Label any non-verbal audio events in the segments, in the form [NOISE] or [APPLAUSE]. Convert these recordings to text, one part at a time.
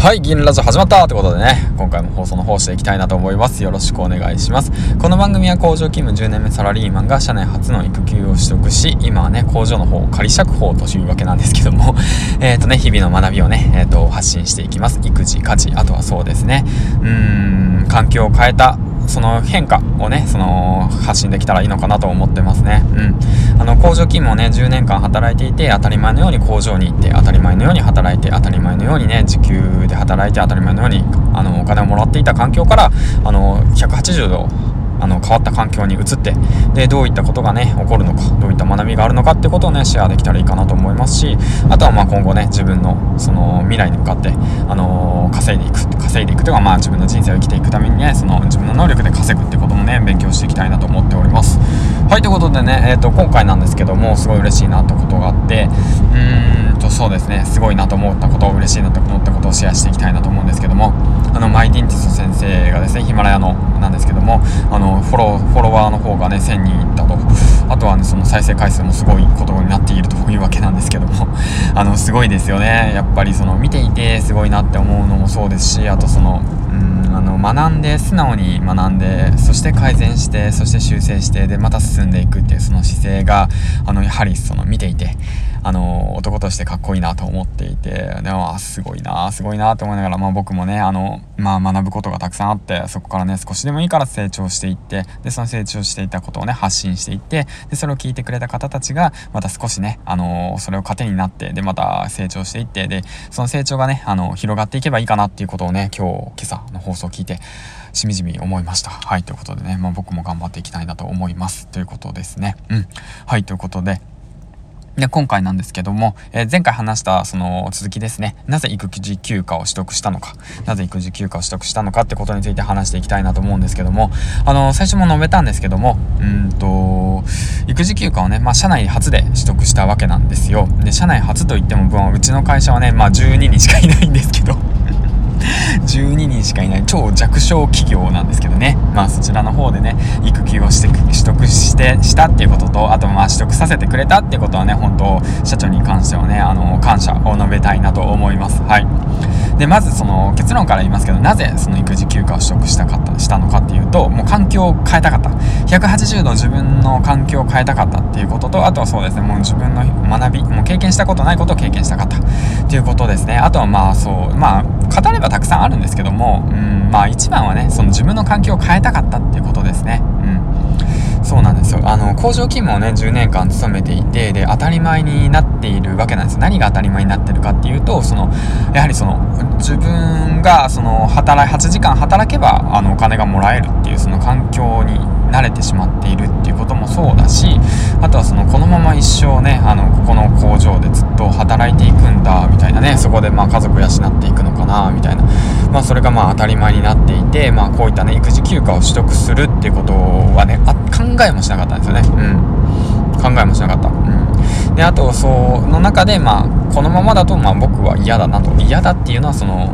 はい、銀ラジオ始まったってことでね、今回も放送の方していきたいなと思います。よろしくお願いします。この番組は工場勤務10年目サラリーマンが社内初の育休を取得し、今はね、工場の方を、仮釈放というわけなんですけども、[LAUGHS] えっ、ー、とね、日々の学びをね、えっ、ー、と、発信していきます。育児、家事、あとはそうですね、うーん、環境を変えた、その変化をね、その発信できたらいいのかなと思ってますね。うん。あの、工場勤務をね、10年間働いていて、当たり前のように工場に行って、当たり前のように働いて、当たり前のようにね、時給で働いて当たり前のように、あの、お金をもらっていた環境から、あの、180度、あの変わった環境に移ってでどういったことがね起こるのかどういった学びがあるのかってことをねシェアできたらいいかなと思いますしあとはまあ今後ね自分のその未来に向かって、あの、稼いでいく稼いでいくというかまあ自分の人生を生きていくためにねその自分の能力で稼ぐってこともね勉強していきたいなと思っております。はいということでね、えーと、今回なんですけどもすごい嬉しいなってことがあってうーんとそうですねすごいなと思ったことを嬉しいなと思ったことをシェアしていきたいなと思うんですけどもあのマイディンティス先生がですねヒマラヤのなんですけどもあのフォロフォロワーの方がね1000人いったと。あとはねその再生回数もすごいことになっているというわけなんですけども。[LAUGHS] あのすごいですよね。やっぱりその見ていてすごいなって思うのもそうですしあとそのうんあの学んで素直に学んでそして改善してそして修正してでまた進んでいくっていうその姿勢があのやはりその見ていてあの男としてかっこいいなと思っていてでもすごいなすごいなと思いながら、まあ、僕もねあの、まあ、学ぶことがたくさんあってそこからね少しでもいいから成長していってでその成長していたことをね発信していってでそれを聞いてくれた方たちがまた少しねあのそれを糧になってでまた成長していってでその成長がねあの広がっていけばいいかなっていうことをね今日今朝の放送を聞いてしみじみ思いました。はい、ということでね、まあ、僕も頑張っていきたいなと思います。ということですね。うん。はい、ということで、で、今回なんですけども、えー、前回話したその続きですね。なぜ育児休暇を取得したのか、なぜ育児休暇を取得したのかってことについて話していきたいなと思うんですけども、あの、最初も述べたんですけども、うんと、育児休暇をね、まあ、社内初で取得したわけなんですよ。で、社内初といっても、うちの会社はね、まあ、12人しかいないんですけど、12人しかいない超弱小企業なんですけどね。まあそちらの方でね、育休をして取得してしたっていうことと、あとまあ取得させてくれたっていうことはね、本当社長に関してはね、あの、感謝を述べたいなと思います。はい。で、まずその結論から言いますけど、なぜその育児休暇を取得したかった、したのかっていうと、もう環境を変えたかった。180度自分の環境を変えたかったっていうことと、あとはそうですね、もう自分の学び、もう経験したことないことを経験したかったっていうことですね。あとはまあそう、まあ、語ればたくさんあるんですけども、うん、まあ一番はね、その自分の環境を変えたかったっていうことですね。うん。そうなんですよ。あの、工場勤務をね、10年間勤めていて、で、当たり前になっているわけなんです。何が当たり前になってるかっていうと、その、やはりその、自分が、その、働い、8時間働けば、あの、お金がもらえるっていう、その環境に慣れてしまっているっていうこともそうだしあとはそのこのまま一生ねあのここの工場でずっと働いていくんだみたいなねそこでまあ家族養っていくのかなみたいな。まあそれがまあ当たり前になっていてまあこういったね育児休暇を取得するっていうことはねあ考えもしなかったんですよね。うん。考えもしなかった。うん。であとその中でまあこのままだとまあ僕は嫌だなと。嫌だっていうのはその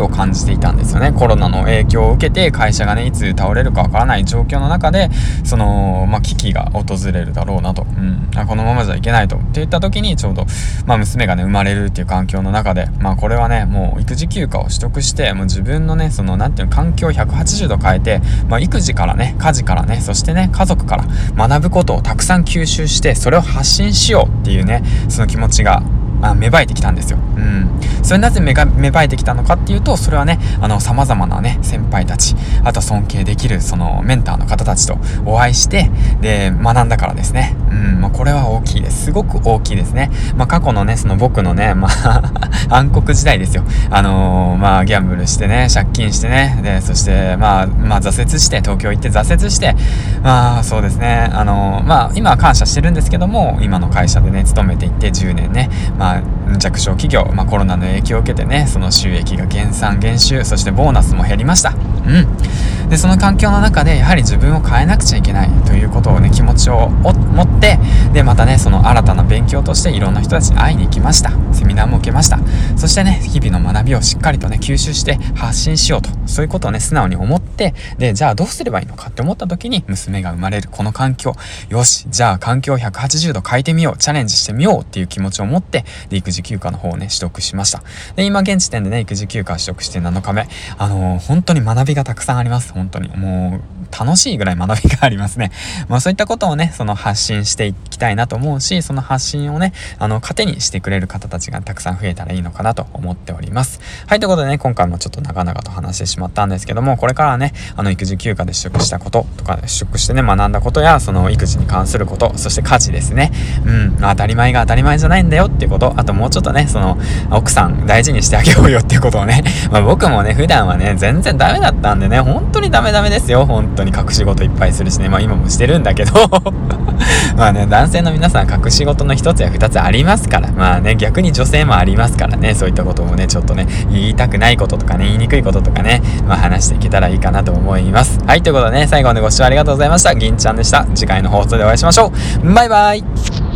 を感じていたんですよね。コロナの影響を受けて会社がね、いつ倒れるかわからない状況の中で、その、まあ、危機が訪れるだろうなと。うん。このままじゃいけないと。って言った時にちょうど、まあ、娘がね、生まれるっていう環境の中で、まあ、これはね、もう育児休暇を取得して、もう自分のね、その、なんていうの、環境を180度変えて、まあ、育児からね、家事からね、そしてね、家族から学ぶことをたくさん吸収して、それを発信しようっていうね、その気持ちがあ芽生えてきたんですよ。うん。それなぜ芽が芽生えてきたのかっていうと、それはね、あの、様々なね、先輩たち、あと尊敬できる、その、メンターの方たちとお会いして、で、学んだからですね。うん、まあ、これは大きいです。すごく大きいですね。まあ、過去のね、その僕のね、[LAUGHS] まあ暗黒時代ですよ。あのー、まあ、ギャンブルしてね、借金してね、で、そして、まあ、まあ、挫折して、東京行って挫折して、まあ、そうですね、あのー、まあ、今は感謝してるんですけども、今の会社でね、勤めていって10年ね、まあ、弱小企業、まあ、コロナの影響を受けてね、その収益が減産、減収、そしてボーナスも減りました。うん。で、その環境の中で、やはり自分を変えなくちゃいけないということをね、気持ちを持って、で、またね、その新たな勉強としていろんな人たちに会いに行きました。セミナーも受けました。そしてね、日々の学びをしっかりとね、吸収して発信しようと、そういうことをね、素直に思って、で、じゃあどうすればいいのかって思った時に、娘が生まれるこの環境、よし、じゃあ環境を180度変えてみよう、チャレンジしてみようっていう気持ちを持って、で、育児休暇の方をね、取得しました。で、今現時点でね、育児休暇取得して7日目。あのー、本当に学びがたくさんあります。本当に。もう、楽しいぐらい学びがありますね。[LAUGHS] まあそういったことをね、その発信していきたいなと思うし、その発信をね、あの、糧にしてくれる方たちがたくさん増えたらいいのかなと思っております。はい、ということでね、今回もちょっと長々と話してしまったんですけども、これからね、あの、育児休暇で取得したこととか、取得してね、学んだことや、その育児に関すること、そして家事ですね。うん、当たり前が当たり前じゃないんだよっていうこと、あともうちょっとね、その、奥さん大事にしてあげようよっていうことをね、[LAUGHS] まあ僕もね、普段はね、全然ダメだったんでね、本当にダメダメですよ、本当当に隠し事いっぱいするしね、まあ今もしてるんだけど [LAUGHS] まあね、男性の皆さん隠し事の一つや二つありますから、まあね、逆に女性もありますからね、そういったこともね、ちょっとね、言いたくないこととかね、言いにくいこととかね、まあ話していけたらいいかなと思います。はい、ということでね、最後までご視聴ありがとうございました。銀ちゃんでした。次回の放送でお会いしましょう。バイバイ